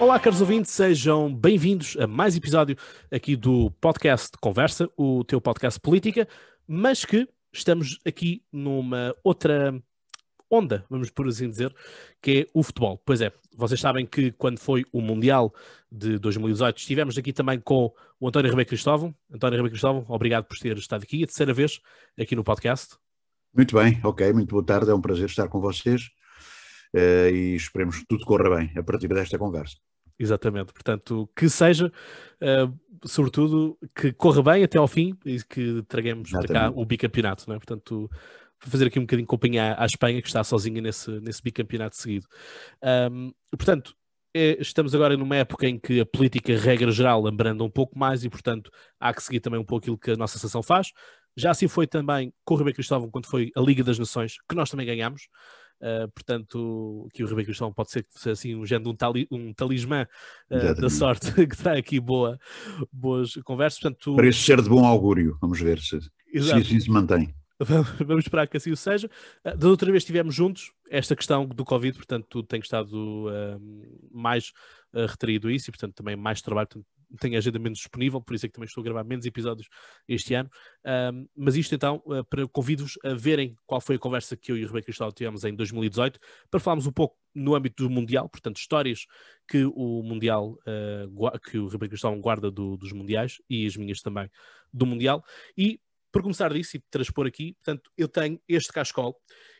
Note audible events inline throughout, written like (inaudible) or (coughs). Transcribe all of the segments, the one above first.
Olá, caros ouvintes, sejam bem-vindos a mais episódio aqui do podcast Conversa, o teu podcast política, mas que estamos aqui numa outra onda, vamos por assim dizer, que é o futebol. Pois é, vocês sabem que quando foi o Mundial de 2018, estivemos aqui também com o António Ribeiro Cristóvão. António Ribeiro Cristóvão, obrigado por ter estado aqui, a terceira vez aqui no podcast. Muito bem, ok, muito boa tarde, é um prazer estar com vocês e esperemos que tudo corra bem a partir desta conversa. Exatamente, portanto, que seja, uh, sobretudo, que corra bem até ao fim e que tragamos para cá o bicampeonato, não é? Portanto, fazer aqui um bocadinho companhia à Espanha, que está sozinha nesse, nesse bicampeonato seguido. Um, portanto, é, estamos agora numa época em que a política, regra geral, abranda um pouco mais e, portanto, há que seguir também um pouco aquilo que a nossa sessão faz. Já assim foi também com o Ribeiro Cristóvão, quando foi a Liga das Nações, que nós também ganhámos. Uh, portanto, que o Ribeiro Cristóvão pode ser, assim um género um, tali, um talismã uh, da sorte (laughs) que traz aqui boa, boas conversas. Portanto, Parece ser de bom augúrio, vamos ver se, se assim se mantém. Vamos esperar que assim o seja. Uh, da outra vez estivemos juntos, esta questão do Covid, portanto, tu tens estado mais retraído a isso e, portanto, também mais trabalho. Portanto, tenho agenda menos disponível, por isso é que também estou a gravar menos episódios este ano. Um, mas isto então, uh, para convido-vos a verem qual foi a conversa que eu e o Ribeiro Cristal tivemos em 2018, para falarmos um pouco no âmbito do Mundial, portanto, histórias que o Mundial, uh, que o Ribeiro Cristal guarda do, dos Mundiais e as minhas também do Mundial. E por começar disso e transpor aqui, portanto, eu tenho este cascol.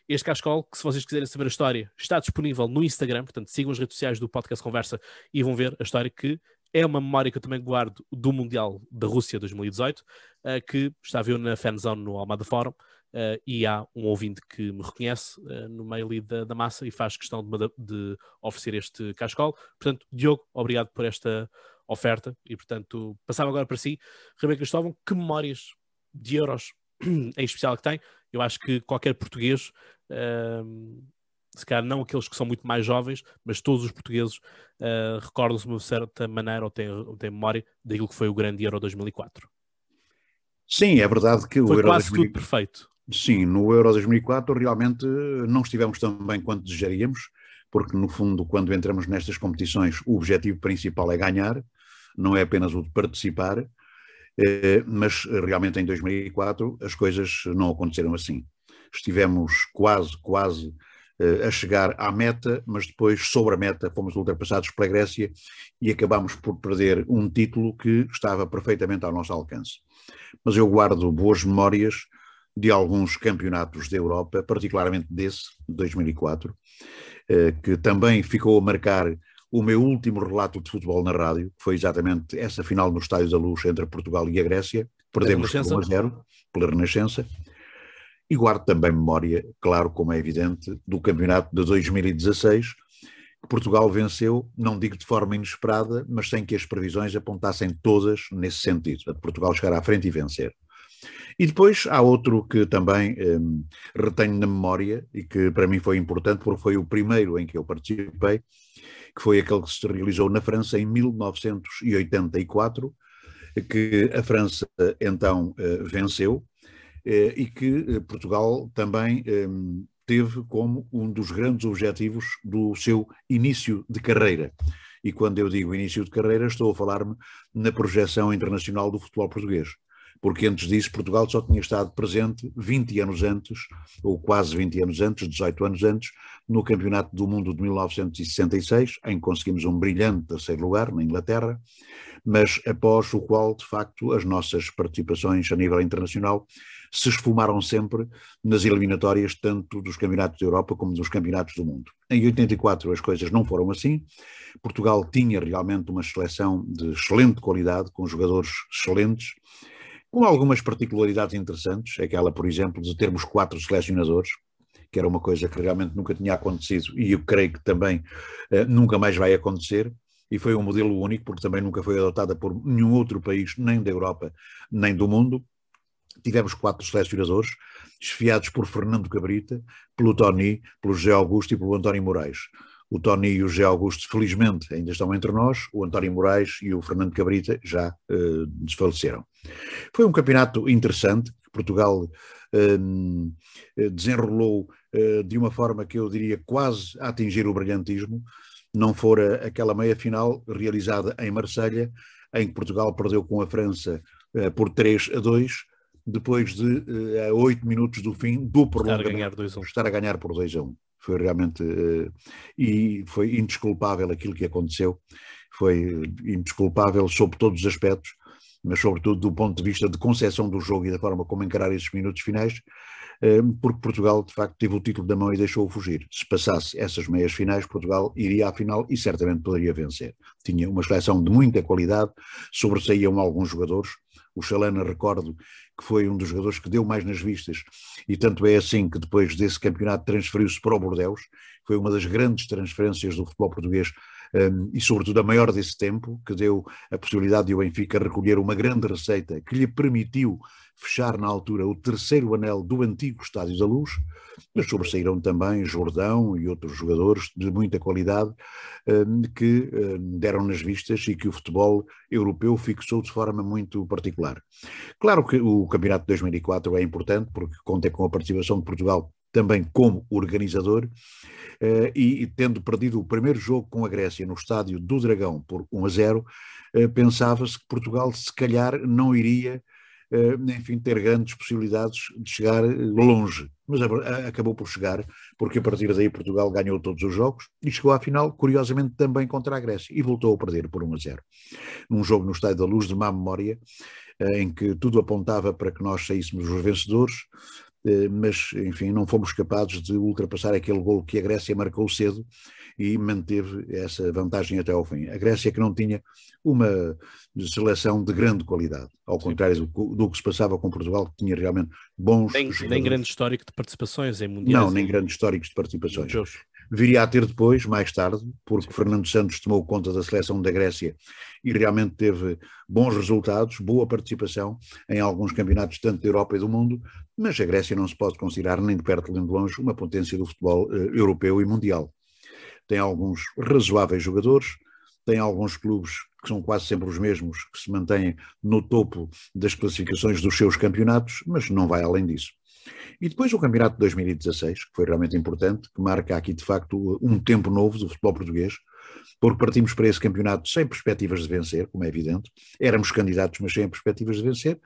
Este cascol, que se vocês quiserem saber a história, está disponível no Instagram, portanto, sigam as redes sociais do Podcast Conversa e vão ver a história que é uma memória que eu também guardo do Mundial da Rússia 2018, uh, eh, que estava eu na fanzone no Almada Fórum, uh, e há um ouvinte que me reconhece uh, no meio da, da, massa e faz questão de, de, oferecer este cascol. Portanto, Diogo, obrigado por esta oferta e, portanto, passava agora para si. Rebeca Cristóvão, que memórias de euros (clears throat) em especial que tem? Eu acho que qualquer português se calhar não aqueles que são muito mais jovens, mas todos os portugueses uh, recordam-se de uma certa maneira ou têm, ou têm memória daquilo que foi o grande Euro 2004. Sim, é verdade que foi o Euro quase 2000... tudo perfeito. Sim, no Euro 2004 realmente não estivemos tão bem quanto desejaríamos, porque no fundo, quando entramos nestas competições, o objetivo principal é ganhar, não é apenas o de participar, eh, mas realmente em 2004 as coisas não aconteceram assim. Estivemos quase, quase a chegar à meta, mas depois, sobre a meta, fomos ultrapassados pela Grécia e acabámos por perder um título que estava perfeitamente ao nosso alcance. Mas eu guardo boas memórias de alguns campeonatos da Europa, particularmente desse, de 2004, uh, que também ficou a marcar o meu último relato de futebol na rádio, que foi exatamente essa final no Estádio da Luz entre Portugal e a Grécia. Perdemos por 1 a 0 pela Renascença. E guardo também memória, claro, como é evidente, do campeonato de 2016, que Portugal venceu, não digo de forma inesperada, mas sem que as previsões apontassem todas nesse sentido, de Portugal chegar à frente e vencer. E depois há outro que também hum, retenho na memória e que para mim foi importante, porque foi o primeiro em que eu participei, que foi aquele que se realizou na França em 1984, que a França então eh, venceu e que eh, Portugal também ehm, teve como um dos grandes objetivos do seu início de carreira. E quando eu digo início de carreira, estou a falar-me na projeção internacional do futebol português. Porque antes disso, Portugal só tinha estado presente 20 anos antes, ou quase 20 anos antes, 18 anos antes, no Campeonato do Mundo de 1966, em que conseguimos um brilhante terceiro lugar na Inglaterra, mas após o qual, de facto, as nossas participações a nível internacional se esfumaram sempre nas eliminatórias, tanto dos campeonatos da Europa como dos campeonatos do mundo. Em 84 as coisas não foram assim. Portugal tinha realmente uma seleção de excelente qualidade, com jogadores excelentes, com algumas particularidades interessantes, aquela, por exemplo, de termos quatro selecionadores, que era uma coisa que realmente nunca tinha acontecido e eu creio que também uh, nunca mais vai acontecer. E foi um modelo único, porque também nunca foi adotada por nenhum outro país, nem da Europa, nem do mundo tivemos quatro selecionadores, esfiados por Fernando Cabrita, pelo Tony, pelo José Augusto e pelo António Moraes. O Tony e o José Augusto, felizmente, ainda estão entre nós, o António Moraes e o Fernando Cabrita já uh, desfaleceram. Foi um campeonato interessante, que Portugal uh, desenrolou uh, de uma forma que eu diria quase a atingir o brilhantismo, não fora aquela meia-final realizada em Marselha, em que Portugal perdeu com a França por 3 a 2, depois de a 8 minutos do fim do prolongamento, estar a ganhar por 2 a 1. Foi realmente. Uh, e foi indesculpável aquilo que aconteceu, foi indesculpável sob todos os aspectos, mas sobretudo do ponto de vista de concepção do jogo e da forma como encarar esses minutos finais, Ehm, porque Portugal, de facto, teve o título da mão e deixou-o fugir. Se passasse essas meias finais, Portugal iria à final e certamente poderia vencer. Tinha uma seleção de muita qualidade, sobressaíam alguns jogadores. O Chalana, recordo, que foi um dos jogadores que deu mais nas vistas, e tanto é assim que depois desse campeonato transferiu-se para o Bordeus, foi uma das grandes transferências do futebol português um, e sobretudo a maior desse tempo, que deu a possibilidade de o Benfica recolher uma grande receita que lhe permitiu fechar na altura o terceiro anel do antigo Estádio da Luz, mas sobressaíram também Jordão e outros jogadores de muita qualidade que deram nas vistas e que o futebol europeu fixou de forma muito particular. Claro que o Campeonato de 2004 é importante porque conta com a participação de Portugal também como organizador, uh, e, tendo perdido o primeiro jogo com a Grécia no estádio do Dragão por 1 a 0, uh, pensava-se que Portugal se calhar não iria uh, enfim, ter grandes possibilidades de chegar longe, mas acabou por chegar, porque a partir daí Portugal ganhou todos os jogos e chegou à final, curiosamente também contra a Grécia, e voltou a perder por 1 a 0. Num jogo no Estádio da Luz de má memória, em que tudo apontava para que nós saíssemos os vencedores, eh, mas enfim, não fomos capazes de ultrapassar aquele gol que a Grécia marcou cedo e manteve essa vantagem até ao fim. A Grécia que não tinha uma seleção de grande qualidade, ao Sim. contrário do, do, que se passava com Portugal, que tinha realmente bons nem, nem grande histórico de participações em mundiais. Não, nem grandes históricos de participações viria a ter depois, mais tarde, porque Fernando Santos tomou conta da seleção da Grécia e realmente teve bons resultados, boa participação em alguns campeonatos, tanto da Europa e do mundo, mas a Grécia não se pode considerar nem de perto nem de longe uma potência do futebol uh, europeu e mundial. Tem alguns razoáveis jogadores, tem alguns clubes que são quase sempre os mesmos, que se mantêm no topo das classificações dos seus campeonatos, mas não vai além disso. E depois o campeonato de 2016, que foi realmente importante, que marca aqui de facto um tempo novo do futebol português, porque partimos para esse campeonato sem perspectivas de vencer, como é evidente, éramos candidatos, mas sem perspectivas de vencer,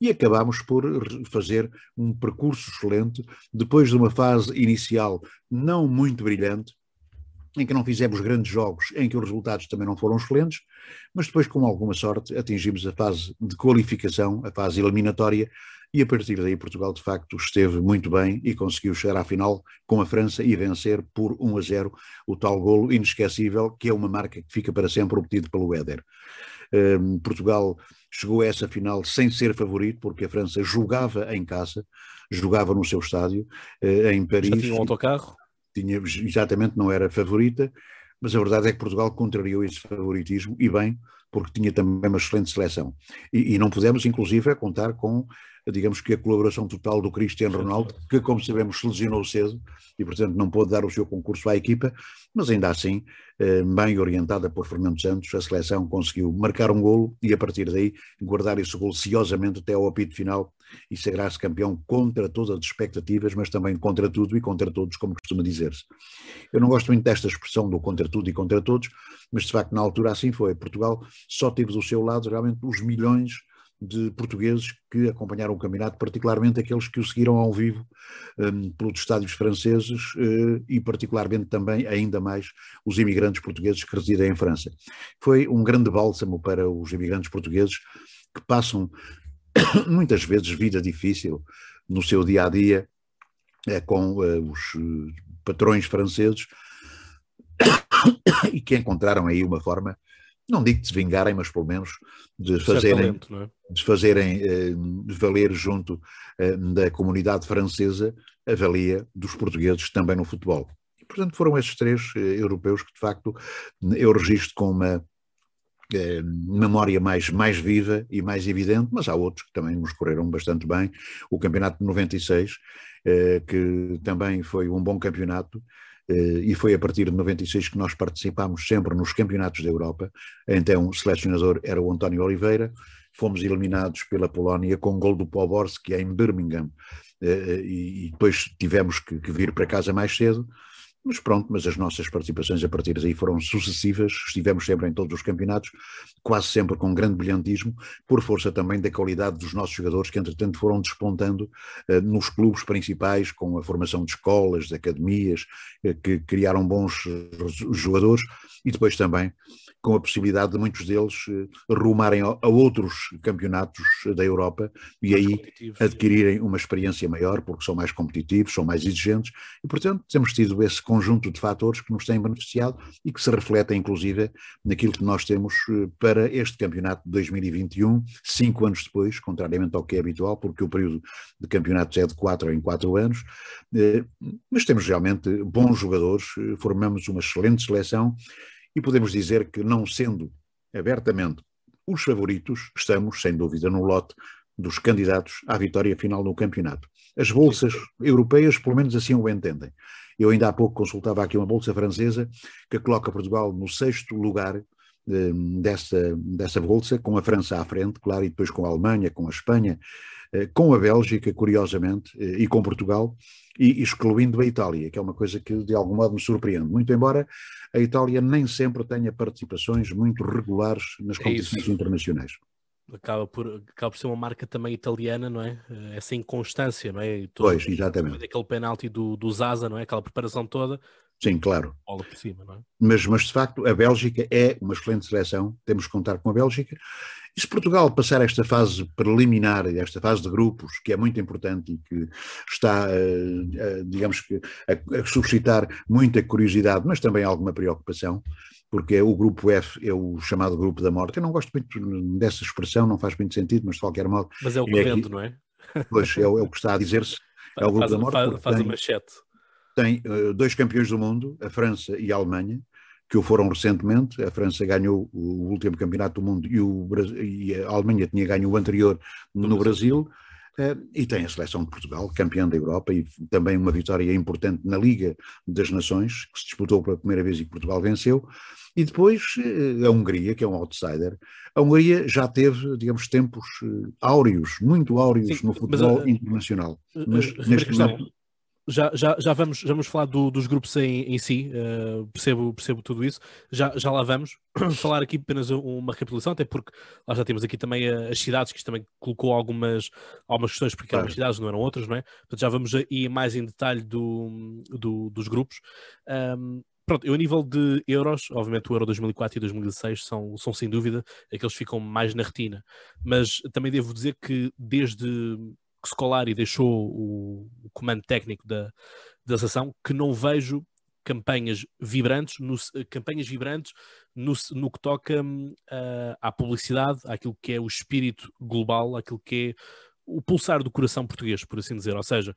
e acabámos por fazer um percurso excelente, depois de uma fase inicial não muito brilhante, em que não fizemos grandes jogos, em que os resultados também não foram excelentes, mas depois, com alguma sorte, atingimos a fase de qualificação, a fase eliminatória, e a partir daí Portugal de facto esteve muito bem e conseguiu chegar à final com a França e vencer por 1 a 0 o tal golo inesquecível que é uma marca que fica para sempre obtido pelo Éder. Um, Portugal chegou a essa final sem ser favorito porque a França jogava em casa, jogava no seu estádio uh, em Paris. Já tinha um autocarro? Tinha, exatamente, não era favorita, mas a verdade é que Portugal contrariou esse favoritismo e bem, porque tinha também uma excelente seleção. E, e não pudemos, inclusive, contar com digamos que a colaboração total do Cristiano Ronaldo, que como sabemos se lesionou cedo e portanto não pôde dar o seu concurso à equipa, mas ainda assim, eh, bem orientada por Fernando Santos, a seleção conseguiu marcar um golo e a partir daí guardar esse golo ciosamente até ao apito final e sagrar-se campeão contra todas as expectativas, mas também contra tudo e contra todos, como costuma dizer-se. Eu não gosto muito desta expressão do contra tudo e contra todos, mas de facto na altura assim foi. Portugal só teve do seu lado realmente os milhões de portugueses que acompanharam o campeonato, particularmente aqueles que o seguiram ao vivo um, pelos estádios franceses uh, e particularmente também, ainda mais, os imigrantes portugueses que residem em França. Foi um grande bálsamo para os imigrantes portugueses que passam (coughs) muitas vezes vida difícil no seu dia a dia é, com uh, os patrões franceses (coughs) e que encontraram aí uma forma não digo de se vingarem, mas pelo menos de fazerem, é? de fazerem eh, valer junto eh, da comunidade francesa a valia dos portugueses também no futebol. E, portanto, foram esses três eh, europeus que, de facto, eu registro com uma eh, memória mais, mais viva e mais evidente, mas há outros que também nos correram bastante bem. O campeonato de 96, eh, que também foi um bom campeonato, e foi a partir de 96 que nós participámos sempre nos campeonatos da Europa. Então o selecionador era o António Oliveira, fomos eliminados pela Polónia com gol do é em Birmingham, eh, e depois tivemos que vir para casa mais cedo, Mas pronto, mas as nossas participações a partir daí foram sucessivas, estivemos sempre em todos os campeonatos, quase sempre com grande brilhantismo, por força também da qualidade dos nossos jogadores que entretanto foram despontando uh, nos clubes principais, com a formação de escolas, de academias, uh, que criaram bons jogadores, e depois também com a possibilidade de muitos deles uh, rumarem a, outros campeonatos da Europa e mais aí adquirirem uma experiência maior, porque são mais competitivos, são mais exigentes, e portanto temos tido esse conjunto de fatores que nos têm beneficiado e que se refletem inclusive naquilo que nós temos uh, para este campeonato de 2021, cinco anos depois, contrariamente ao que é habitual, porque o período de campeonatos é de quatro em quatro anos, mas temos realmente bons jogadores, formamos uma excelente seleção e podemos dizer que, não sendo abertamente os favoritos, estamos, sem dúvida, no lote dos candidatos à vitória final no campeonato. As bolsas europeias, pelo menos assim o entendem. Eu ainda há pouco consultava aqui uma bolsa francesa que coloca Portugal no sexto lugar dessa, dessa bolsa, com a França à frente, claro, e depois com a Alemanha, com a Espanha, eh, com a Bélgica, curiosamente, eh, e com Portugal, e excluindo a Itália, que é uma coisa que de algum modo me surpreende, muito embora a Itália nem sempre tenha participações muito regulares nas é competições é internacionais. Acaba por, acaba por ser uma marca também italiana, não é? Eh, essa inconstância, não é? Todo, pois, exatamente. Aquele penalti do, do Zaza, não é? Aquela preparação toda. Sim, claro. Bola por cima, não é? Mas, mas de facto a Bélgica é uma excelente seleção, temos que contar com a Bélgica e se Portugal passar esta fase preliminar, esta fase de grupos, que é muito importante e que está, uh, uh, digamos que, a, suscitar muita curiosidade, mas também alguma preocupação, porque é o grupo F é o chamado grupo da morte. Eu não gosto muito dessa expressão, não faz muito sentido, mas de qualquer modo. Mas é o que é vende, não é? Pois, é, é, o que está a dizer-se. (laughs) É o grupo faz, da morte. Faz, faz tem, a manchete. Tem uh, dois campeões do mundo, a França e a Alemanha, que o foram recentemente. A França ganhou o último campeonato do mundo e, o, e a Alemanha tinha ganho o anterior no Brasil. Uh, e tem a seleção de Portugal, campeã da Europa, e também uma vitória importante na Liga das Nações, que se disputou pela primeira vez e que Portugal venceu. E depois uh, a Hungria, que é um outsider. A Hungria já teve, digamos, tempos áureos, muito áureos Sim, no futebol mas, internacional. Mas neste momento já, já, já, vamos, já vamos falar do, dos grupos em, em si, uh, percebo, percebo tudo isso, já, já lá vamos. (clears throat) falar aqui apenas uma recapitulação, até porque lá já temos aqui também as cidades, que isto também colocou algumas, algumas questões, porque claro. eram cidades, não eram outras, não é? Portanto, já vamos ir mais em detalhe do, do dos grupos. Um, pronto, eu a nível de euros, obviamente o Euro 2004 e 2016 são, são sem dúvida aqueles que ficam mais na retina, mas também devo dizer que desde Scolari deixou o, o comando técnico da, da seleção, que não vejo campanhas vibrantes, no, campanhas vibrantes no, no que toca uh, à publicidade, àquilo que é o espírito global, àquilo que é o pulsar do coração português, por assim dizer. Ou seja,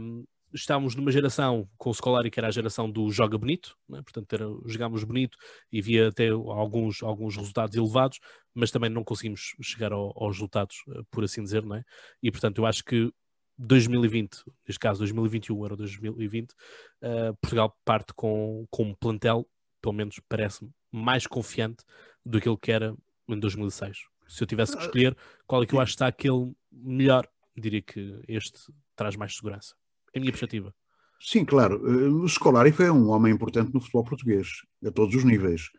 um, estávamos numa geração com o Scolari que era a geração do joga bonito, né? portanto era, jogámos bonito e havia até alguns, alguns resultados elevados, mas também não conseguimos chegar ao, aos resultados, eh, por assim dizer, não é? E portanto eu acho que 2020, neste caso 2021 era 2020, uh, Portugal parte com, com um plantel, pelo menos parece-me, mais confiante do que ele que era em 2006. Se eu tivesse que ah, escolher qual é que eu acho que está aquele melhor, diria que este traz mais segurança. A minha perspectiva. Sim, claro. Eh, o Scolari foi um homem importante no futebol português, a todos os níveis,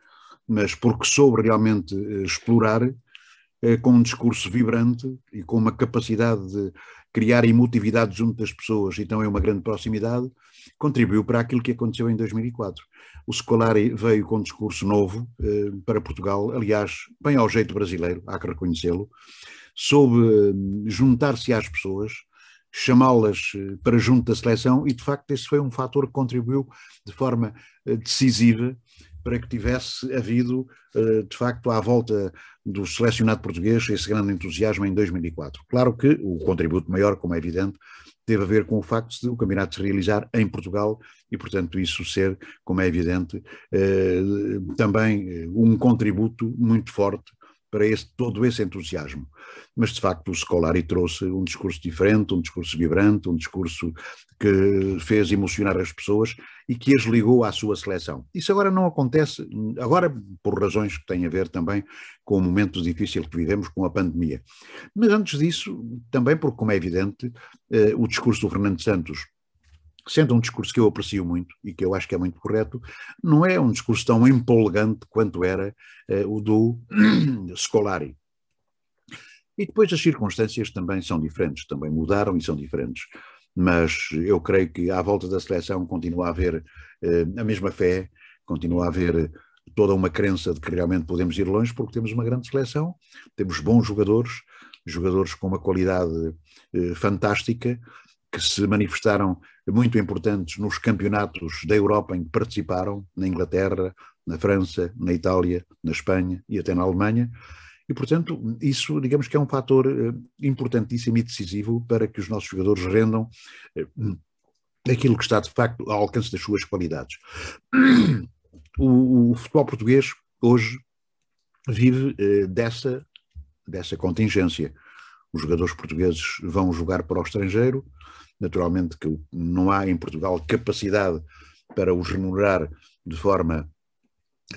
mas porque soube realmente eh, explorar eh, com um discurso vibrante e com uma capacidade de criar emotividade junto das pessoas e também uma grande proximidade, contribuiu para aquilo que aconteceu em 2004. O Scolari veio com um discurso novo para Portugal, aliás, bem ao jeito brasileiro, há que reconhecê-lo, soube juntar-se às pessoas, chamá-las eh, para junto da seleção e, de facto, esse foi um fator que contribuiu de forma eh, decisiva para que tivesse havido, eh, de facto, à volta do selecionado português esse grande entusiasmo em 2004. Claro que o contributo maior, como é evidente, teve a ver com o facto de o campeonato se realizar em Portugal e, portanto, isso ser, como é evidente, também um contributo muito forte para esse, todo esse entusiasmo. Mas, de facto, o Scolari trouxe um discurso diferente, um discurso vibrante, um discurso que fez emocionar as pessoas e que as ligou à sua seleção. Isso agora não acontece, agora por razões que têm a ver também com o momento difícil que vivemos com a pandemia. Mas antes disso, também porque, como é evidente, eh, o discurso do Fernando Santos sendo um discurso que eu aprecio muito e que eu acho que é muito correto, não é um discurso tão empolgante quanto era uh, o do (clears throat) Scolari. E depois as circunstâncias também são diferentes, também mudaram e são diferentes. Mas eu creio que à volta da seleção continua a haver uh, a mesma fé, continua a haver toda uma crença de que realmente podemos ir longe, porque temos uma grande seleção, temos bons jogadores, jogadores com uma qualidade uh, fantástica, que se manifestaram muito importantes nos campeonatos da Europa em que participaram, na Inglaterra, na França, na Itália, na Espanha e até na Alemanha. E, portanto, isso, digamos que é um fator uh, importantíssimo e decisivo para que os nossos jogadores rendam uh, aquilo que está, de facto, ao alcance das suas qualidades. O, o futebol português, hoje, vive uh, dessa, dessa contingência. Os jogadores portugueses vão jogar para o estrangeiro, naturalmente que não há em Portugal capacidade para os remunerar de forma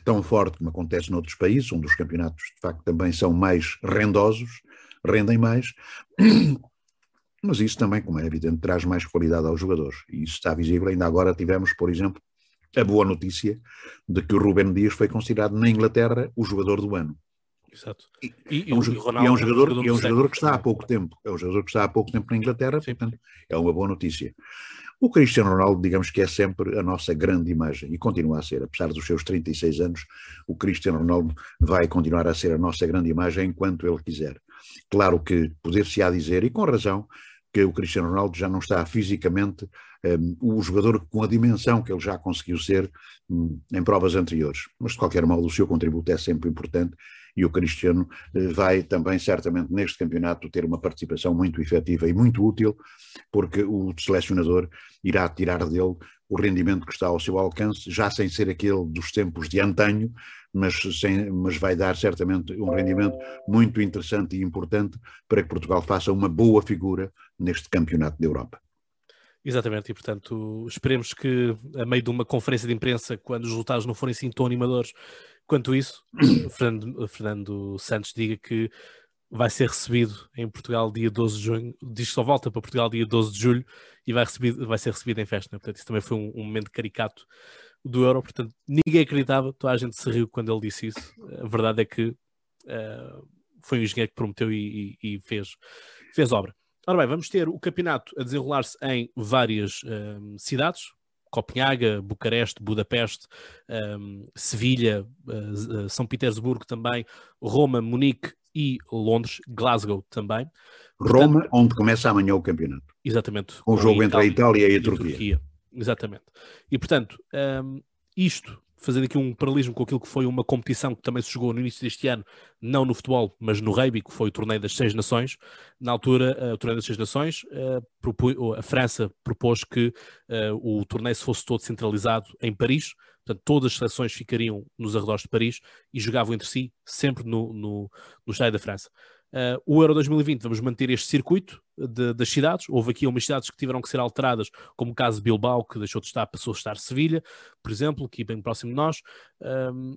tão forte como acontece noutros países, onde os campeonatos de facto também são mais rendosos, rendem mais, (clears throat) mas isso também, como é evidente, traz mais qualidade aos jogadores. E isso está visível. Ainda agora tivemos, por exemplo, a boa notícia de que o Ruben Dias foi considerado na Inglaterra o jogador do ano. Exato. E, e, é um, Ronaldo, e é um jogador, é um jogador que está há pouco tempo. É um jogador que está há pouco tempo na Inglaterra, Sim. portanto, é uma boa notícia. O Cristiano Ronaldo, digamos que é sempre a nossa grande imagem e continua a ser, apesar dos seus 36 anos, o Cristiano Ronaldo vai continuar a ser a nossa grande imagem enquanto ele quiser. Claro que poder-se-á dizer, e com razão, que o Cristiano Ronaldo já não está fisicamente um, o jogador com a dimensão que ele já conseguiu ser um, em provas anteriores. Mas, de qualquer modo, o seu contributo é sempre importante e o Cristiano uh, vai também, certamente, neste campeonato ter uma participação muito efetiva e muito útil, porque o selecionador irá tirar dele o rendimento que está ao seu alcance, já sem ser aquele dos tempos de antanho, mas, sem, mas vai dar certamente um rendimento muito interessante e importante para que Portugal faça uma boa figura neste campeonato da Europa. Exatamente, e portanto esperemos que a meio de uma conferência de imprensa, quando os resultados não forem assim tão animadores quanto isso, (coughs) Fernando, Fernando Santos diga que vai ser recebido em Portugal dia 12 de junho, diz que só volta para Portugal dia 12 de julho e vai, recebido, vai ser recebido em festa. Né? Portanto, isso também foi um, um, momento caricato do Euro. Portanto, ninguém acreditava, toda a gente se riu quando ele disse isso. A verdade é que uh, foi um engenheiro que prometeu e, e, e, fez, fez obra. Ora bem, vamos ter o campeonato a desenrolar-se em várias uh, cidades. Copenhaga, Bucareste, Budapeste, um, Sevilha, uh, São Petersburgo também, Roma, Munique e Londres, Glasgow também. Roma, Portanto, onde começa amanhã o campeonato. Exatamente. Com o jogo entre a Itália e a, Turquia. Turquia. Exatamente. E portanto, um, isto, fazendo aqui um paralelismo com aquilo que foi uma competição que também se jogou no início deste ano, não no futebol, mas no rugby, que foi o torneio das Seis Nações. Na altura, uh, o torneio das Seis Nações, uh, a França propôs que uh, o torneio se fosse todo centralizado em Paris, Portanto, todas as seleções ficariam nos arredores de Paris e jogavam entre si, sempre no, no, no estádio da França. Uh, o Euro 2020 vamos manter este circuito de, das cidades. Houve aqui umas cidades que tiveram que ser alteradas, como o caso de Bilbao, que deixou de estar, passou a estar Sevilha, por exemplo, aqui bem próximo de nós. Um,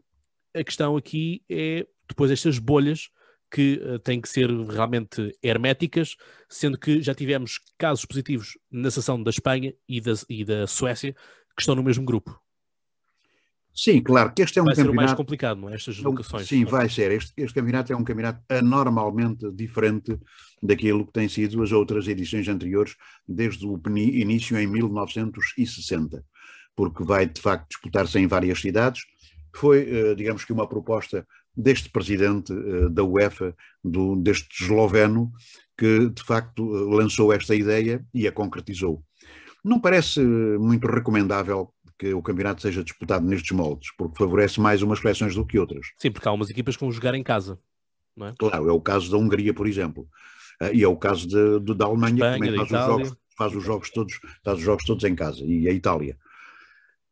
a questão aqui é depois estas bolhas que uh, têm que ser realmente herméticas, sendo que já tivemos casos positivos na seção da Espanha e da, e da Suécia que estão no mesmo grupo. Sim, claro que este é um vai campeonato... Vai ser mais complicado, não é? Estas locações. Sim, vai ser. Este, este campeonato é um campeonato anormalmente diferente daquilo que têm sido as outras edições anteriores, desde o início em 1960, porque vai de facto disputar-se em várias cidades. Foi, eh, digamos que, uma proposta deste presidente eh, da UEFA, do, deste esloveno, que de facto lançou esta ideia e a concretizou. Não parece muito recomendável que o campeonato seja disputado nestes moldes, porque favorece mais umas seleções do que outras. Sim, porque há umas equipas que vão jogar em casa. Não é? Claro, é o caso da Hungria, por exemplo. Uh, e é o caso de, de da Alemanha, Espanha, que também faz os, jogos, faz os, jogos, todos, faz os jogos todos em casa, e a Itália.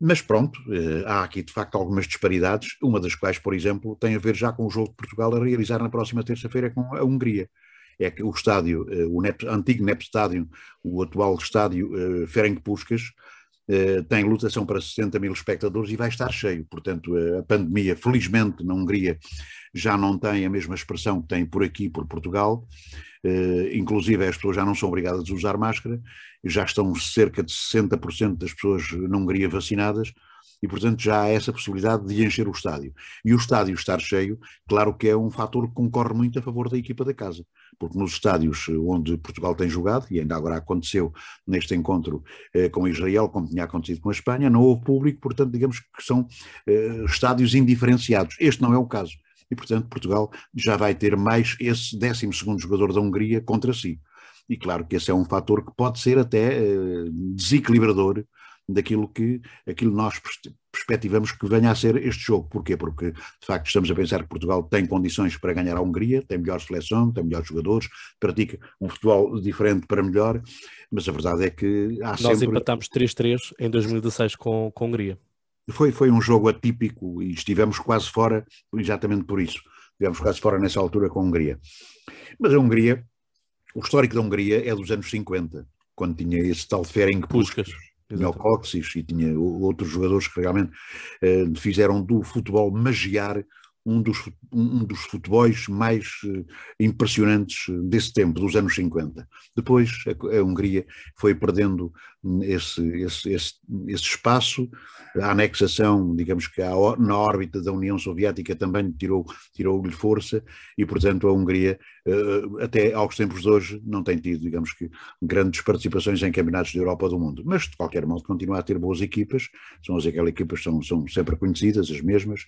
Mas pronto, uh, há aqui de facto algumas disparidades, uma das quais, por exemplo, tem a ver já com o jogo de Portugal a realizar na próxima terça-feira com a Hungria. É que o estádio, uh, o NEP, antigo NEP Stadium, o atual estádio Ferenc Puskas, tem lotação para 60 mil espectadores e vai estar cheio. Portanto, a pandemia, felizmente, na Hungria já não tem a mesma expressão que tem por aqui, por Portugal. Inclusive, as pessoas já não são obrigadas a usar máscara, já estão cerca de 60% das pessoas na Hungria vacinadas e, portanto, já há essa possibilidade de encher o estádio. E o estádio estar cheio, claro que é um fator que concorre muito a favor da equipa da casa, porque nos estádios onde Portugal tem jogado, e ainda agora aconteceu neste encontro eh, com Israel, como tinha acontecido com a Espanha, não houve público, portanto, digamos que são eh, estádios indiferenciados. Este não é o caso. E, portanto, Portugal já vai ter mais esse 12 jogador da Hungria contra si. E claro que esse é um fator que pode ser até eh, desequilibrador daquilo que aquilo nós perspectivamos que venha a ser este jogo. Porquê? Porque, de facto, estamos a pensar que Portugal tem condições para ganhar a Hungria, tem melhor seleção, tem melhores jogadores, pratica um futebol diferente para melhor, mas a verdade é que há Nós sempre... empatámos 3-3 em 2016 com, com a Hungria. Foi, foi um jogo atípico e estivemos quase fora exatamente por isso. Estivemos quase fora nessa altura com a Hungria. Mas a Hungria, o histórico da Hungria é dos anos 50, quando tinha esse tal Ferenc Puskas tinha Coxis e tinha outros jogadores que realmente eh, fizeram do futebol magiar um dos, um dos futebols mais uh, impressionantes desse tempo, dos anos 50. Depois a, a Hungria foi perdendo esse, esse, esse, esse, espaço, a anexação, digamos que a, na órbita da União Soviética também tirou, tirou-lhe força e, portanto, a Hungria, uh, até aos tempos de hoje, não tem tido, digamos que, grandes participações em campeonatos da Europa do mundo. Mas, de qualquer modo, continua a ter boas equipas, são as aquelas equipas são, são sempre conhecidas, as mesmas,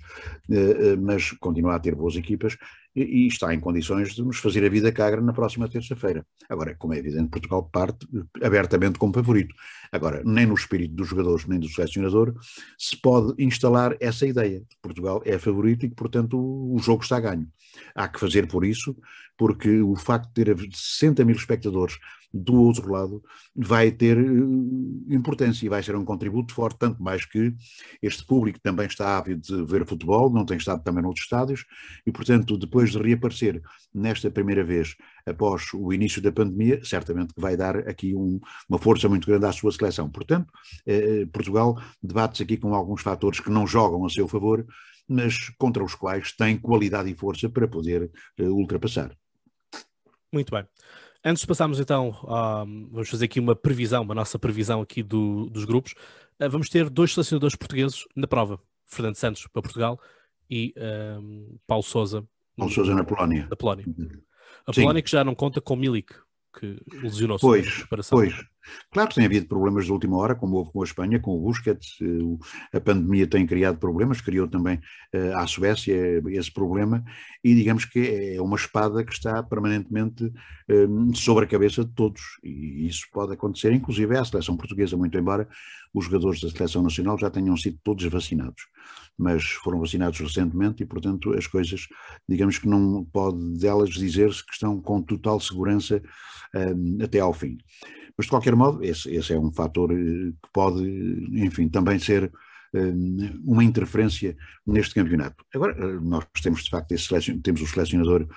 uh, mas continua a ter boas equipas e, está em condições de nos fazer a vida cagra na próxima terça-feira. Agora, como é evidente, Portugal parte abertamente como favorito. Agora, nem no espírito dos jogadores, nem do selecionador, se pode instalar essa ideia. Portugal é favorito e que, portanto, o jogo está a ganho. Há que fazer por isso, porque o facto de ter 60 mil espectadores do outro lado vai ter eh, importância e vai ser um contributo forte, tanto mais que este público também está ávido de ver futebol, não tem estado também noutros estádios, e portanto, depois de reaparecer nesta primeira vez após o início da pandemia, certamente que vai dar aqui um, uma força muito grande à sua seleção. Portanto, eh, Portugal debate-se aqui com alguns fatores que não jogam a seu favor, mas contra os quais tem qualidade e força para poder eh, ultrapassar. Muito bem. Antes de passarmos então, um, vamos fazer aqui uma previsão, uma nossa previsão aqui do, dos grupos. Uh, vamos ter dois selecionadores portugueses na prova. Fernando Santos para Portugal e um, Paulo Sousa. Paulo Sousa na Polónia. Na Polónia. A Sim. Polónia que já não conta com Milik, que lesionou-se pois, Pois, claro que tem havido problemas de última hora, como houve com a Espanha, com o Busquets, eh, a pandemia tem criado problemas, criou também uh, à Suécia esse problema, e digamos que é uma espada que está permanentemente um, sobre a cabeça de todos, e isso pode acontecer, inclusive à seleção portuguesa, muito embora os jogadores da seleção nacional já tenham sido todos vacinados, mas foram vacinados recentemente e, portanto, as coisas, digamos que não pode delas dizer-se que estão com total segurança um, até ao fim. Mas, de qualquer modo, esse, esse é um fator eh, que pode, enfim, também ser uma interferência neste campeonato. Agora, eh, nós temos de facto temos o selecionador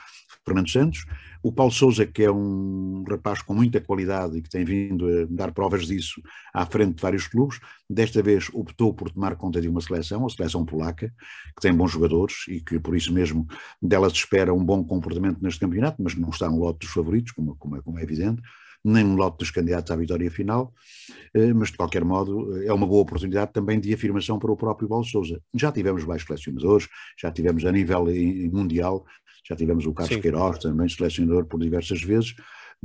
Fernando Santos, o Paulo Souza, que é um rapaz com muita qualidade e que tem vindo a dar provas disso à frente de vários clubes, desta vez optou por tomar conta de uma seleção, a seleção polaca, que tem bons jogadores e que por isso mesmo dela se espera um bom comportamento neste campeonato, mas não está no lote dos favoritos, como, como, é, como é evidente nem no lote dos candidatos à vitória final, eh, mas de qualquer modo é uma boa oportunidade também de afirmação para o próprio Paulo Souza. Já tivemos mais selecionadores, já tivemos a nível mundial, já tivemos o Carlos Sim. Queiroz, também selecionador por diversas vezes,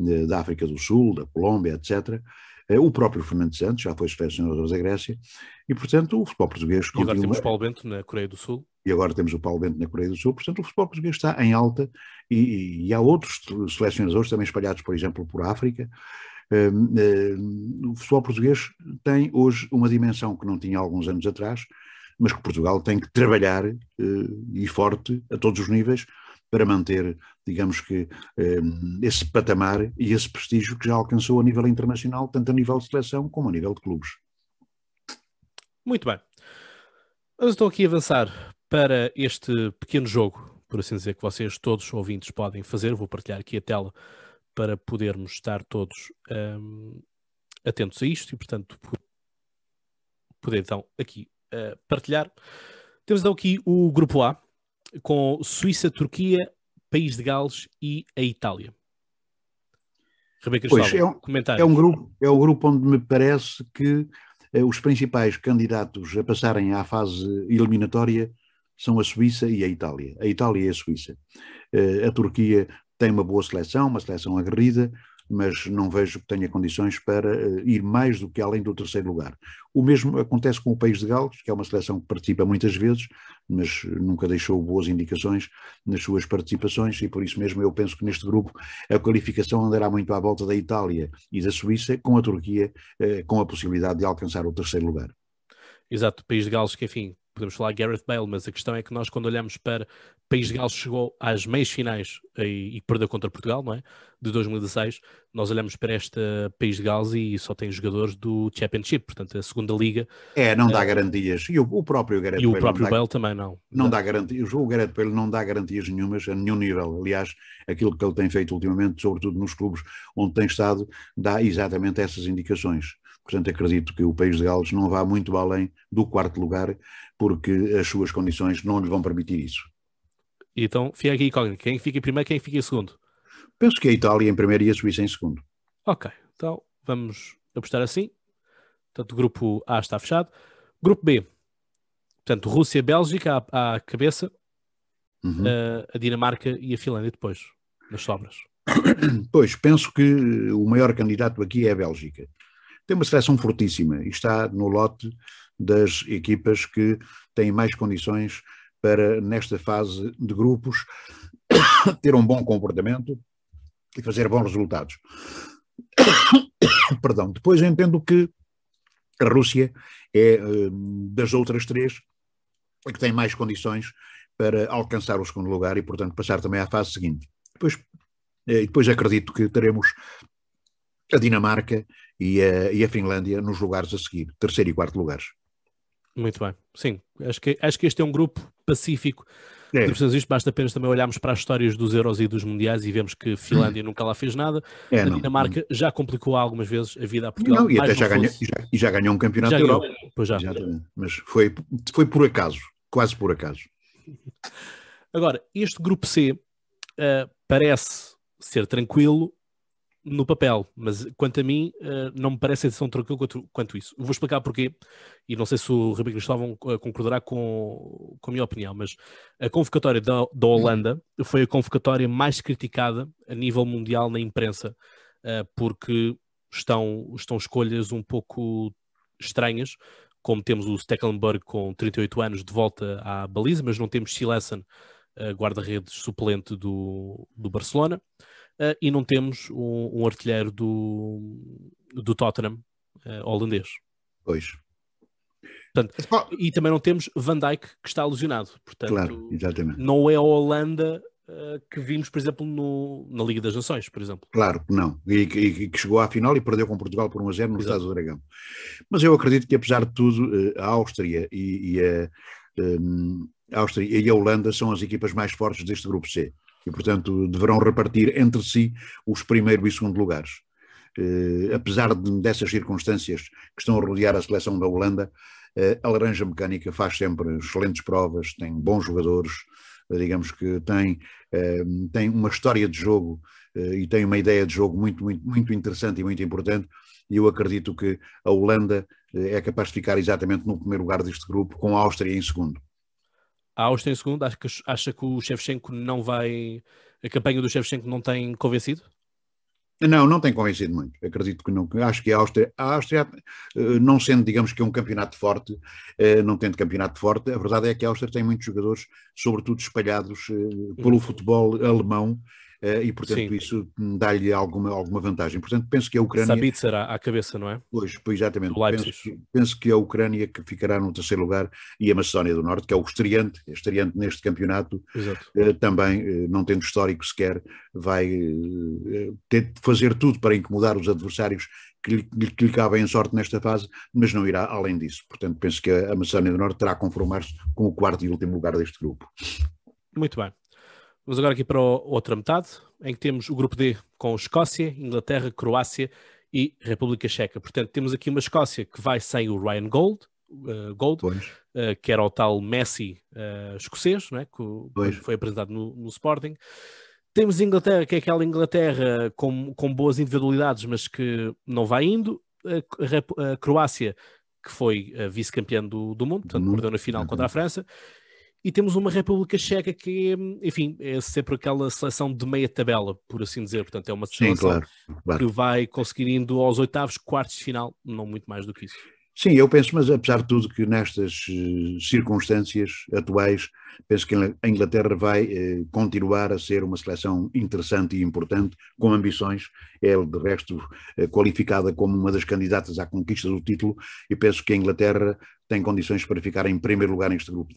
eh, da África do Sul, da Colômbia, etc. Eh, o próprio Fernando Santos já foi selecionador da Grécia, e portanto o futebol português... E agora temos Paulo Bento na Coreia do Sul e agora temos o Paulo Bento na Coreia do Sul, portanto o futebol português está em alta e, e há outros selecionadores também espalhados, por exemplo, por África. Um, um, o futebol português tem hoje uma dimensão que não tinha há alguns anos atrás, mas que Portugal tem que trabalhar uh, e forte a todos os níveis para manter, digamos que, um, esse patamar e esse prestígio que já alcançou a nível internacional, tanto a nível de seleção como a nível de clubes. Muito bem. Vamos então aqui avançar para este pequeno jogo, por assim dizer, que vocês todos ouvintes podem fazer. Vou partilhar aqui a tela para podermos estar todos um, atentos a isto e, portanto, poder então aqui uh, partilhar. Temos então aqui o grupo A, com Suíça, Turquia, País de Gales e a Itália. Rebeca pois, é um, comentários. É um, grupo, é um grupo onde me parece que eh, os principais candidatos a passarem à fase eliminatória são a Suíça e a Itália. A Itália e a Suíça. Eh, a Turquia tem uma boa seleção, uma seleção aguerrida, mas não vejo que tenha condições para uh, ir mais do que além do terceiro lugar. O mesmo acontece com o País de Gales, que é uma seleção que participa muitas vezes, mas nunca deixou boas indicações nas suas participações, e por isso mesmo eu penso que neste grupo a qualificação andará muito à volta da Itália e da Suíça, com a Turquia uh, com a possibilidade de alcançar o terceiro lugar. Exato, o País de Gales, que enfim, podemos falar Gareth Bale, mas a questão é que nós, quando olhamos para País de Gales, chegou às meias finais e, e, perdeu contra Portugal, não é? De 2016, nós olhamos para este País de Gales e só tem jogadores do Championship, portanto, a segunda liga. É, não dá uh, garantias. E o, o próprio Gareth E Bale o próprio dá, Bale também não. Não dá garantias. O Gareth Bale não dá garantias nenhumas a nenhum nível. Aliás, aquilo que ele tem feito ultimamente, sobretudo nos clubes onde tem estado, dá exatamente essas indicações. Portanto, acredito que o País de Gales não vá muito além do quarto lugar, porque as suas condições não lhe vão permitir isso. Então, fica aqui incógnito. Quem fica em primeiro, quem fica em segundo? Penso que a Itália em primeiro e a Suíça em segundo. Ok, então vamos apostar assim. Portanto, o grupo A está fechado. Grupo B, portanto, Rússia, Bélgica à, à cabeça, uhum. a, a Dinamarca e a Finlândia depois, nas sobras. Pois, penso que o maior candidato aqui é a Bélgica. Tem uma seleção fortíssima e está no lote das equipas que têm mais condições para, nesta fase de grupos, (coughs) ter um bom comportamento e fazer bons resultados. (coughs) Perdão. Depois entendo que a Rússia é eh, das outras três que tem mais condições para alcançar o segundo lugar e, portanto, passar também à fase seguinte. Depois, eh, depois acredito que teremos a Dinamarca e a, e a Finlândia nos lugares a seguir, terceiro e quarto lugares. Muito bem, sim. Acho que, acho que este é um grupo pacífico. É. Isto basta apenas também olharmos para as histórias dos Euros e dos Mundiais e vemos que Finlândia (laughs) nunca lá fez nada. É, a não, Dinamarca não. já complicou algumas vezes a vida a Portugal. Não, e até já ganhou, já, e já ganhou um campeonato já Europa. Pois já. Mas foi, foi por acaso, quase por acaso. (laughs) Agora, este grupo C uh, parece ser tranquilo, no papel, mas quanto a mim, uh, não me parece ser tão tranquilo quanto, quanto, isso. Vou explicar porquê, e não sei se o Ribeiro Cristóvão eh, concordará com, com a minha opinião, mas a convocatória da, da Holanda foi a convocatória mais criticada a nível mundial na imprensa, uh, porque estão, estão escolhas um pouco estranhas, como temos o Stecklenburg com 38 anos de volta à baliza, mas não temos Silesen, guarda-redes suplente do, do Barcelona uh, e não temos um, um, artilheiro do, do Tottenham uh, holandês. Pois. Portanto, e também não temos Van Dijk que está alusionado. Portanto, claro, exatamente. não é a Holanda uh, que vimos, por exemplo, no, na Liga das Nações, por exemplo. Claro que não. E, e, que chegou à final e perdeu com Portugal por 1 a 0 no Estado do Dragão. Mas eu acredito que, apesar de tudo, a Áustria e, e a, um, a Áustria e a Holanda são as equipas mais fortes deste grupo C e, portanto, deverão repartir entre si os primeiro e segundo lugares. Uh, apesar de, dessas circunstâncias que estão a rodear a seleção da Holanda, uh, a Laranja Mecânica faz sempre excelentes provas, tem bons jogadores, uh, digamos que tem, tem uma história de jogo e tem uma ideia de jogo muito, muito, muito interessante e muito importante. E eu acredito que a Holanda é capaz de ficar exatamente no primeiro lugar deste grupo, com a Áustria em segundo. A Áustria em segundo, acha que, acha que o Shevchenko não vai. A campanha do Shevchenko não tem convencido? Não, não tem convencido muito. Acredito que não. Acho que a Áustria, a Áustria, eh, não sendo, digamos que um campeonato forte, eh, não tendo campeonato forte, a verdade é que a Áustria tem muitos jogadores, sobretudo espalhados eh, pelo uhum. futebol alemão, e, portanto, Sim. isso dá-lhe alguma, alguma vantagem. Portanto, penso que a Ucrânia. Sabitzer à, à cabeça, não é? Pois, pois exatamente. Penso, penso, que a Ucrânia que ficará no terceiro lugar e a Macedónia do Norte, que é o estreante, estreante neste campeonato, uh, também, uh, não tendo histórico sequer, vai ter de fazer tudo para incomodar os adversários que lhe, que lhe cabem em sorte nesta fase, mas não irá além disso. Portanto, penso que a Macedónia do Norte terá a conformar-se com o quarto e último lugar deste grupo. Muito bem. Vamos agora aqui para a outra metade, em que temos o grupo D com Escócia, Inglaterra, Croácia e República Checa. Portanto, temos aqui uma Escócia que vai sem o Ryan Gold, uh, Gold, uh, que era o tal Messi uh, escocês, não é? que foi apresentado no, no, Sporting. Temos Inglaterra, que é aquela Inglaterra com, com boas individualidades, mas que não vai indo. A, a Croácia, que foi vice-campeã do, do mundo, portanto, perdeu na final contra a França e temos uma República Checa que, enfim, é sempre aquela seleção de meia tabela, por assim dizer. Portanto, é uma seleção Sim, claro, claro. que vai conseguir indo aos oitavos, quartos de final, não muito mais do que isso. Sim, eu penso, mas apesar de tudo, que nestas uh, circunstâncias atuais, penso que a Inglaterra vai uh, continuar a ser uma seleção interessante e importante, com ambições. É, de resto, uh, qualificada como uma das candidatas à conquista do título, e penso que a Inglaterra tem condições para ficar em primeiro lugar neste grupo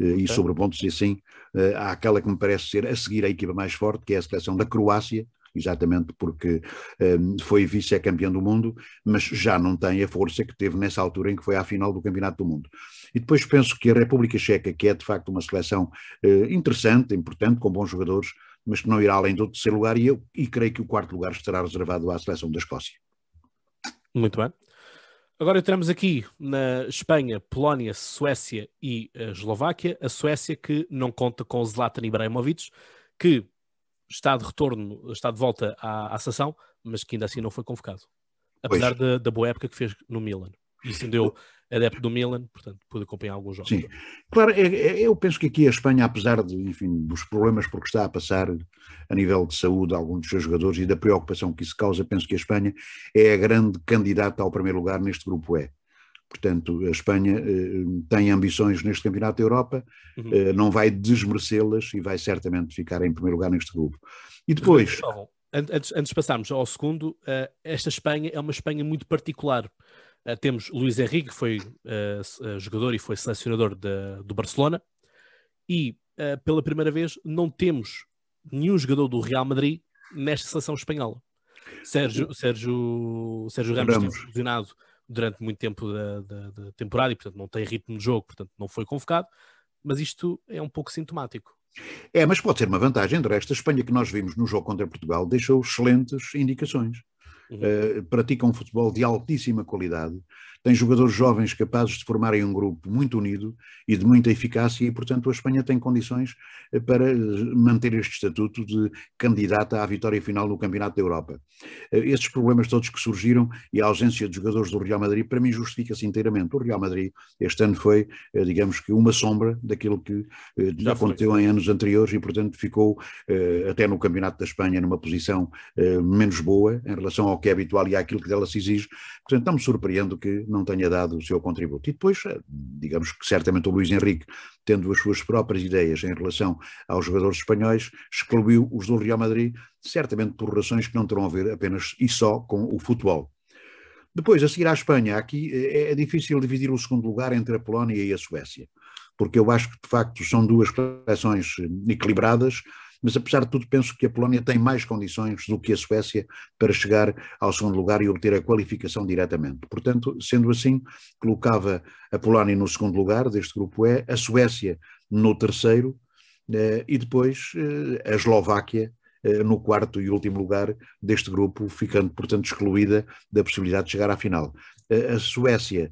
eh, e sobre pontos e assim, eh, há aquela que me parece ser a seguir a equipa mais forte, que é a seleção da Croácia, exatamente porque um, eh, foi vice-campeão do mundo, mas já não tem a força que teve nessa altura em que foi à final do Campeonato do Mundo. E depois penso que a República Checa, que é de facto uma seleção uh, interessante, importante, com bons jogadores, mas que não irá além do terceiro lugar, e eu e creio que o quarto lugar estará reservado à seleção da Escócia. Muito bem. Agora entramos aqui na Espanha, Polónia, Suécia e a Eslováquia. A Suécia que não conta com Zlatan Ibrahimovic, que está de retorno, está de volta à, à sessão, mas que ainda assim não foi convocado. Apesar da, da boa época que fez no Milan. Isso deu adepto do Milan, portanto, pude acompanhar alguns jogos. Sim, claro, é, é, eu penso que aqui a Espanha, apesar de, enfim, dos problemas por que está a passar a nível de saúde alguns dos seus jogadores e da preocupação que isso causa, penso que a Espanha é a grande candidata ao primeiro lugar neste grupo E. Portanto, a Espanha eh, tem ambições neste Campeonato da Europa, uhum. eh, não vai desmerecê-las e vai certamente ficar em primeiro lugar neste grupo. E depois. Antes, antes de passarmos ao segundo, uh, esta Espanha é uma Espanha muito particular. Uh, temos Luís Henrique, que foi uh, jogador e foi selecionador de, do Barcelona, e pela primeira vez não temos nenhum jogador do Real Madrid nesta seleção espanhola. Sérgio, Sérgio, Sérgio Ramos, Ramos. esteve lesionado durante muito tempo da, da, da, temporada e, portanto, não tem ritmo de jogo, portanto, não foi convocado, mas isto é um pouco sintomático. É, mas pode ser uma vantagem. De resto, a Espanha que nós vimos no jogo contra Portugal deixou excelentes indicações. Uhum. Uh, pratica um futebol de altíssima qualidade, tem jogadores jovens capazes de formarem um grupo muito unido e de muita eficácia e, portanto, a Espanha tem condições eh, para manter este estatuto de candidata à vitória final no Campeonato da Europa. Eh, estes problemas todos que surgiram e a ausência de jogadores do Real Madrid, para mim, justifica-se inteiramente. O Real Madrid este ano foi, eh, digamos que, uma sombra daquilo que já aconteceu em anos anteriores e, portanto, ficou até no Campeonato da Espanha numa posição menos boa em relação ao que é habitual e àquilo que dela se exige. Portanto, não me surpreendo que não tenha dado o seu contributo. E depois, eh, digamos que certamente o Luís Henrique, tendo as suas próprias ideias em relação aos jogadores espanhóis, excluiu os do Real Madrid, certamente por razões que não terão a ver apenas e só com o futebol. Depois, a seguir à Espanha, aqui eh, é difícil dividir o segundo lugar entre a Polónia e a Suécia, porque eu acho que de facto são duas seleções eh, equilibradas, mas apesar de tudo penso que a Polónia tem mais condições do que a Suécia para chegar ao segundo lugar e obter a qualificação diretamente. Portanto, sendo assim, colocava a Polónia no segundo lugar deste grupo E, a Suécia no terceiro eh, e depois eh, a Eslováquia eh, no quarto e último lugar deste grupo, ficando, portanto, excluída da possibilidade de chegar à final. A Suécia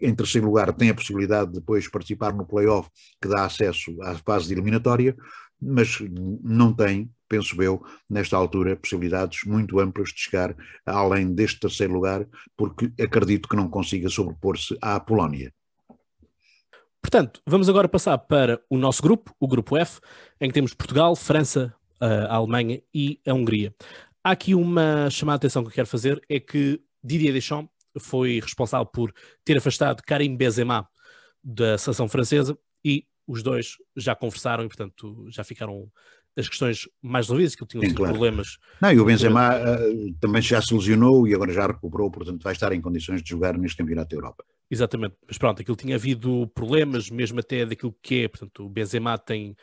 em terceiro lugar, tem a possibilidade de depois participar no play-off que dá acesso à fase eliminatória, mas não tem, penso eu, nesta altura, possibilidades muito amplas de chegar além deste terceiro lugar, porque acredito que não consiga sobrepor-se à Polónia. Portanto, vamos agora passar para o nosso grupo, o grupo F, em que temos Portugal, França, a Alemanha e a Hungria. Há aqui uma chamada de atenção que eu quero fazer, é que Didier Deschamps foi responsável por ter afastado Karim Benzema da seleção francesa e os dois já conversaram e, portanto, já ficaram as questões mais resolvidas, que tinham Sim, claro. problemas. Não, e o Benzema uh, também já se lesionou e agora já recuperou, portanto vai estar em condições de jogar neste Campeonato da Europa. Exatamente, mas pronto, aquilo tinha havido problemas, mesmo até daquilo que é, portanto, o Benzema tem,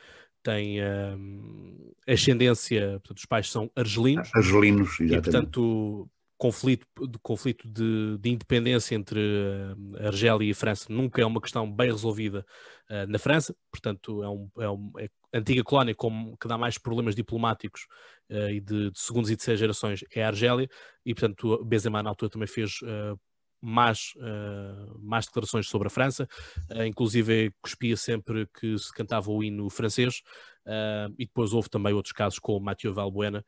tem uh, ascendência, portanto, os pais são argelinos. Argelinos, exatamente. E, portanto, conflito, de, conflito de, de independência entre uh, Argélia e França nunca é uma questão bem resolvida uh, na França, portanto é, um, é, um, é antiga colónia como, que dá mais problemas diplomáticos uh, e de, de segundas e terceiras gerações é a Argélia, e portanto Benzema na altura também fez más, uh, más declarações sobre a França, uh, inclusive cuspia sempre que se cantava o hino francês, uh, e depois houve também outros casos com o Mathieu Valbuena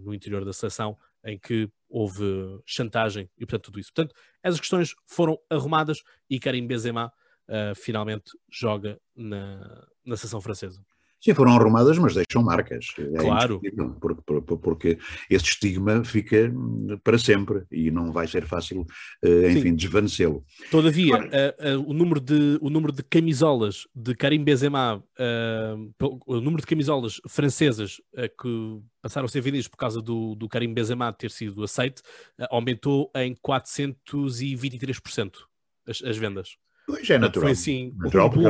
no interior da seleção, em que houve chantagem e portanto tudo isso. Portanto, essas questões foram arrumadas e Karim Benzema finalmente joga na, na seleção francesa. Sim, foram arrumadas, mas deixam marcas. É claro. Porque, porque, porque, esse estigma fica para sempre e não vai ser fácil, eh, enfim, desvanecê-lo. Todavia, uh, uh, o, número de, o número de camisolas de Karim Benzema, uh, o número de camisolas francesas que passaram a ser vendidas por causa do, do Karim Benzema ter sido aceite, aumentou em 423% as, as vendas. Pois é natural. Foi assim, natural porque,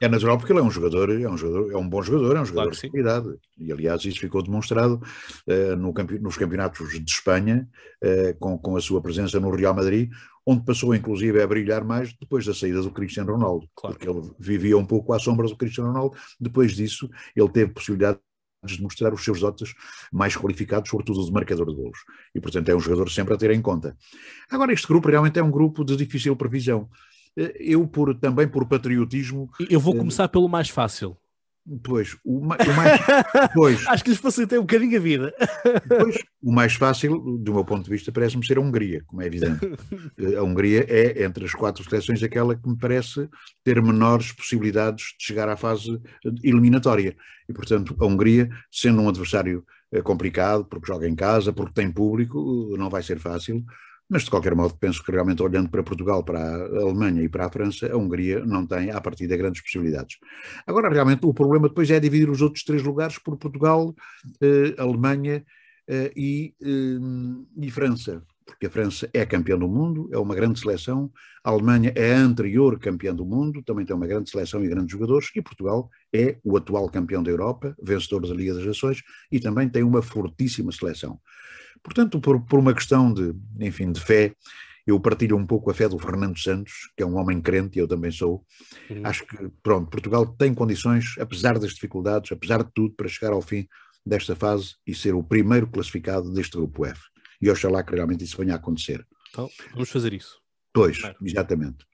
é natural porque ele é um jogador, é um jogador, é um bom jogador, é um jogador claro de qualidade. E aliás, isso ficou demonstrado uh, no campe, nos campeonatos de Espanha, uh, com, com a sua presença no Real Madrid, onde passou inclusive a brilhar mais depois da saída do Cristiano Ronaldo, claro. porque ele vivia um pouco à sombra do Cristiano Ronaldo. Depois disso, ele teve possibilidade de mostrar os seus dotes mais qualificados, sobretudo de marcador de golos. E, portanto, é um jogador sempre a ter em conta. Agora, este grupo realmente é um grupo de difícil previsão. Eh, eu, por, também por patriotismo. Eu vou eh, começar pelo mais fácil. Pois, o, o mais. Pois, (laughs) Acho que lhes facilitei um bocadinho a vida. Pois, o mais fácil, do meu ponto de vista, parece-me ser a Hungria, como é evidente. A Hungria é, entre as quatro seleções, aquela que me parece ter menores possibilidades de chegar à fase eliminatória. E, portanto, a Hungria, sendo um adversário eh, complicado, porque joga em casa, porque tem público, não vai ser fácil. Mas, de qualquer modo, penso que realmente olhando para Portugal, para a Alemanha e para a França, a Hungria não tem, a partir de grandes possibilidades. Agora, realmente, o problema depois é dividir os outros três lugares por Portugal, eh, Alemanha eh, e, eh, e França. Porque a França é campeã do mundo, é uma grande seleção, a Alemanha é a anterior campeã do mundo, também tem uma grande seleção e grandes jogadores, e Portugal é o atual campeão da Europa, vencedor da Liga das Nações, e também tem uma fortíssima seleção. Portanto, por, por uma questão de, enfim, de fé, eu partilho um pouco a fé do Fernando Santos, que é um homem crente, e eu também sou. Uhum. Acho que, pronto, Portugal tem condições, apesar das dificuldades, apesar de tudo, para chegar ao fim desta fase e ser o primeiro classificado deste grupo F. E oxalá que realmente isso venha a acontecer. Então, vamos fazer isso. Pois, exatamente.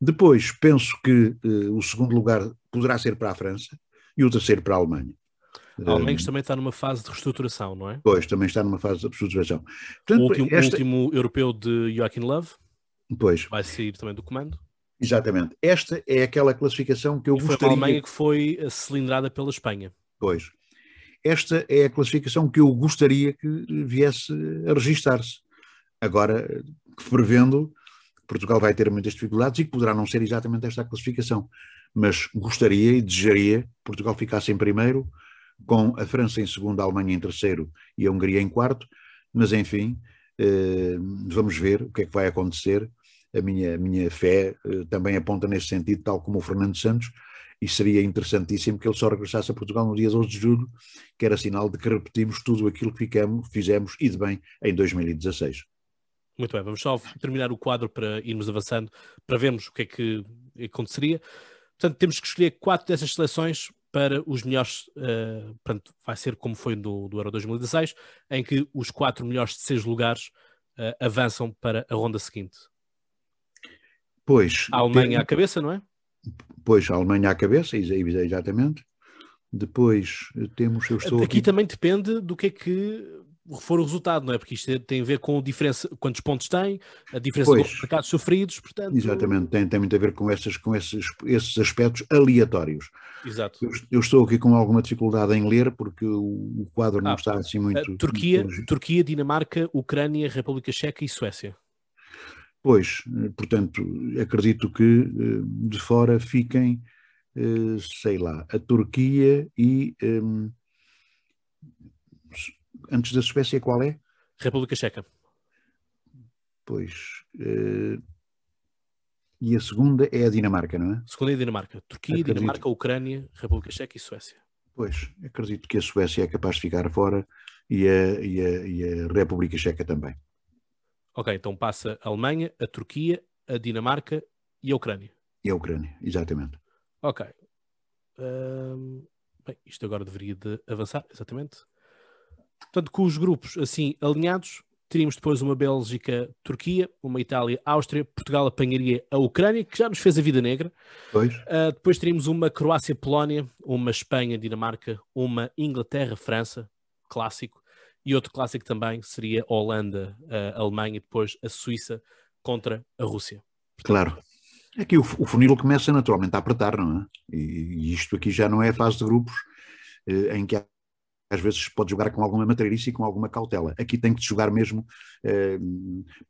Depois, penso que uh, o segundo lugar poderá ser para a França e o terceiro para a Alemanha. A Alemanha também está numa fase de reestruturação, não é? Pois, também está numa fase de reestruturação. Portanto, o, último, esta... o último europeu de Joachim Love pois. vai sair também do comando. Exatamente. Esta é aquela classificação que eu e gostaria... Foi a Alemanha que foi cilindrada pela Espanha. Pois. Esta é a classificação que eu gostaria que viesse a registar-se. Agora, prevendo que Portugal vai ter muitas dificuldades e que poderá não ser exatamente esta a classificação. Mas gostaria e desejaria que Portugal ficasse em primeiro, com a França em segundo, a Alemanha em terceiro e a Hungria em quarto, mas enfim, eh, vamos ver o que é que vai acontecer. A minha, a minha fé eh, também aponta nesse sentido, tal como o Fernando Santos, e seria interessantíssimo que ele só regressasse a Portugal no dia 12 de julho, que era sinal de que repetimos tudo aquilo que ficamos, fizemos e de bem em 2016. Muito bem, vamos só terminar o quadro para irmos avançando, para vermos o que é que aconteceria. Portanto, temos que escolher quatro dessas seleções para os melhores, uh, portanto, vai ser como foi no, do Euro 2016, em que os quatro melhores de seis lugares uh, avançam para a ronda seguinte. Pois. A Alemanha tem... à cabeça, não é? Pois, a Alemanha à cabeça, exatamente. Depois eh, temos. Eu estou aqui, aqui também depende do que é que for o resultado, não é? Porque isto tem a ver com a diferença, quantos pontos tem, a diferença pois, dos mercados sofridos, portanto... Exatamente, tem, tem muito a ver com, essas, com esses, esses aspectos aleatórios. Exato. Eu, eu, estou aqui com alguma dificuldade em ler, porque o, o quadro não ah, está assim muito... Turquia, muito Turquia, Dinamarca, Ucrânia, República Checa e Suécia. Pois, portanto, acredito que eh, de fora fiquem, eh, sei lá, a Turquia e... Um, antes da Suécia, qual é? República Checa. Pois. Uh, e a segunda é a Dinamarca, não é? A segunda é a Dinamarca. Turquia, acredito. Dinamarca, Ucrânia, República Checa e Suécia. Pois, acredito que a Suécia é capaz de ficar fora e a, e a, e a República Checa também. Ok, então passa a Alemanha, a Turquia, a Dinamarca e a Ucrânia. E a Ucrânia, exatamente. Ok. Bem, isto agora deveria de avançar, exatamente. Portanto, com os grupos assim alinhados, Teríamos depois uma Bélgica-Turquia, uma Itália-Áustria, Portugal apanharia a Ucrânia, que já nos fez a vida negra. Uh, depois teríamos uma Croácia-Polónia, uma Espanha-Dinamarca, uma Inglaterra-França, clássico, e outro clássico também seria Holanda-Alemanha, depois a Suíça contra a Rússia. Claro. Aqui o, o funil começa naturalmente a apertar, não é? E, e isto aqui já não é a fase de grupos eh, em que há às vezes pode jogar com alguma matreirice e com alguma cautela. Aqui tem que jogar mesmo eh,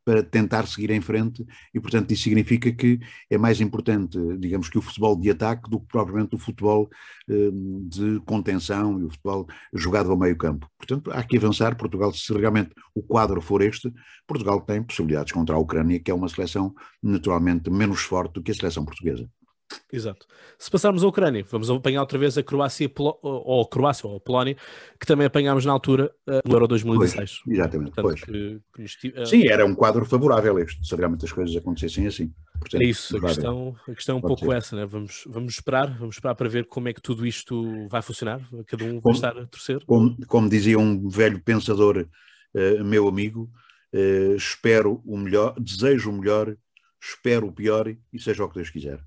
para tentar seguir em frente e, portanto, isso significa que é mais importante, digamos que o futebol de ataque do que propriamente o futebol eh, de contenção e o futebol jogado ao meio campo. Portanto, há que avançar. Portugal, se realmente o quadro for este, Portugal tem possibilidades contra a Ucrânia, que é uma seleção naturalmente menos forte do que a seleção portuguesa. Exato. Se passarmos a Ucrânia, vamos apanhar outra vez a Croácia ou a Croácia ou a Polónia, que também apanhámos na altura uh, no Euro 2016. Pois, exatamente. Portanto. Que, que uh... Sim, era um quadro favorável este, se realmente as coisas acontecessem assim. Portanto, é isso, a questão, a questão é um Pode pouco ser. essa, né? vamos, vamos esperar, vamos esperar para ver como é que tudo isto vai funcionar, cada um vai como, estar a torcer. Como, como dizia um velho pensador, uh, meu amigo, espero o melhor, desejo o melhor, espero o pior e seja o que Deus quiser.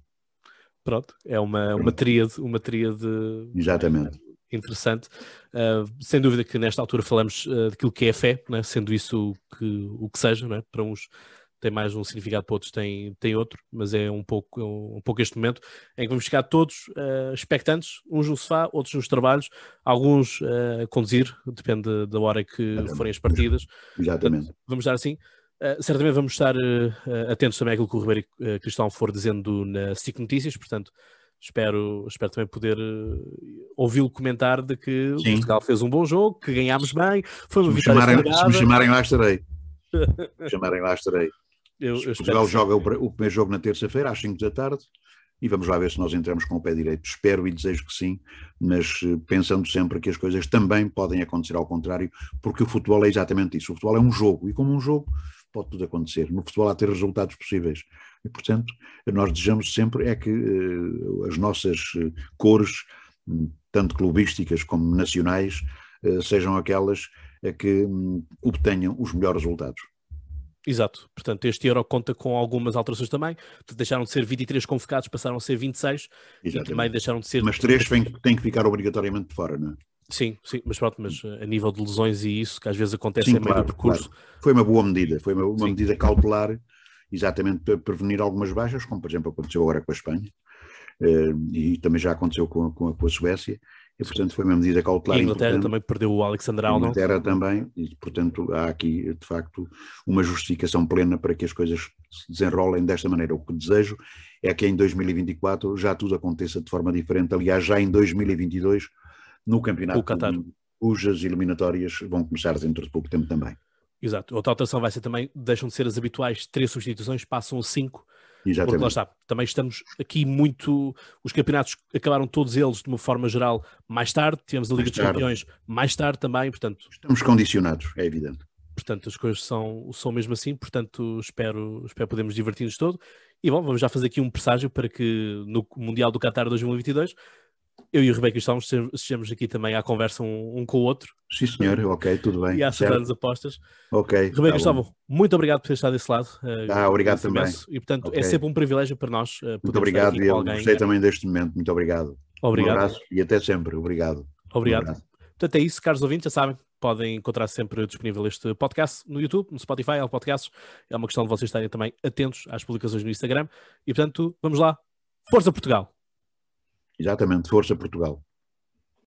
Pronto, é uma, uma tríade, uma tríade Exatamente. interessante. Uh, sem dúvida que nesta altura falamos uh, daquilo que é fé, né? sendo isso o que, o que seja, né? para uns tem mais um significado, para outros tem, tem outro, mas é um pouco, um, pouco este momento em que vamos ficar todos uh, expectantes, uns no sofá, outros nos trabalhos, alguns a conduzir, depende da hora que Exatamente. forem as partidas. Exatamente. Portanto, vamos dar assim. Uh, certamente vamos estar uh, atentos também àquilo que o Ribeiro uh, Cristão for dizendo na SIC Notícias, portanto, espero, espero também poder ouvi-lo comentar de que Sim. Portugal fez um bom jogo, que ganhámos bem, foi uma se vitória chamarem, (laughs) Se me chamarem lá estarei. se chamarem lá estarei. Eu, eu Portugal joga o, o, primeiro jogo na terça-feira às 5 da tarde e vamos lá ver se nós entramos com o pé direito. Espero e desejo que sim, mas pensando sempre que as coisas também podem acontecer ao contrário, porque o futebol é exatamente isso. O futebol é um jogo e como um jogo pode tudo acontecer. No futebol há ter resultados possíveis. E, portanto, nós desejamos sempre é que uh, as nossas uh, cores, hum, tanto clubísticas como nacionais, uh, sejam aquelas que um, obtenham os melhores resultados. Exato, portanto, este Euro conta com algumas alterações também. Deixaram de ser 23 convocados, passaram a ser 26 Exatamente. e também deixaram de ser. Mas três têm que ficar obrigatoriamente de fora, não é? Sim, sim, mas pronto, mas eh, a nível de lesões e isso, que às vezes acontece sim, em meio claro, do percurso. Claro. Foi uma boa medida, foi uma, uma medida cautelar, exatamente para prevenir algumas baixas, como por exemplo aconteceu agora com a Espanha, uh, e também já aconteceu com a, com a, com a Suécia, e portanto foi uma medida cautelar. E a Inglaterra também perdeu o Alexander Arnold. A Inglaterra também, e portanto há aqui de facto uma justificação plena para que as coisas se desenrolem desta maneira. O que desejo é que em 2024 já tudo aconteça de forma diferente, aliás, já em 2022 no campeonato, cujas eliminatórias vão começar dentro de pouco tempo também. Exato. Outra alteração vai ser também, deixam de ser as habituais três substituições, passam a cinco. Exatamente. Porque lá está, também estamos aqui muito. Os campeonatos acabaram todos eles de uma forma geral mais tarde, tivemos a Liga dos Campeões mais tarde também, portanto. Estamos condicionados, é evidente. Portanto, as coisas são, são mesmo assim, portanto, espero, espero podermos divertir-nos todo. E bom, vamos já fazer aqui um presságio para que no Mundial do Qatar 2022 eu e o Rebeca estamos, estejamos aqui também à conversa um, um, com o outro. Sim, senhor, ok, tudo bem. E a acertar as apostas. Ok. Rebeca tá muito obrigado por ter estado desse lado. Eh, ah, obrigado também. E portanto, é okay. é sempre um privilégio para nós. Uh, muito obrigado e eu gostei também deste momento. Muito obrigado. Obrigado. Um abraço e até sempre. Obrigado. Obrigado. Um portanto, é isso, caros ouvintes, já sabem. Podem encontrar sempre disponível este podcast no YouTube, no Spotify, Apple Podcasts. É uma questão de vocês estarem também atentos às publicações no Instagram. E portanto, vamos lá. Força Portugal! Exatamente, Força Portugal.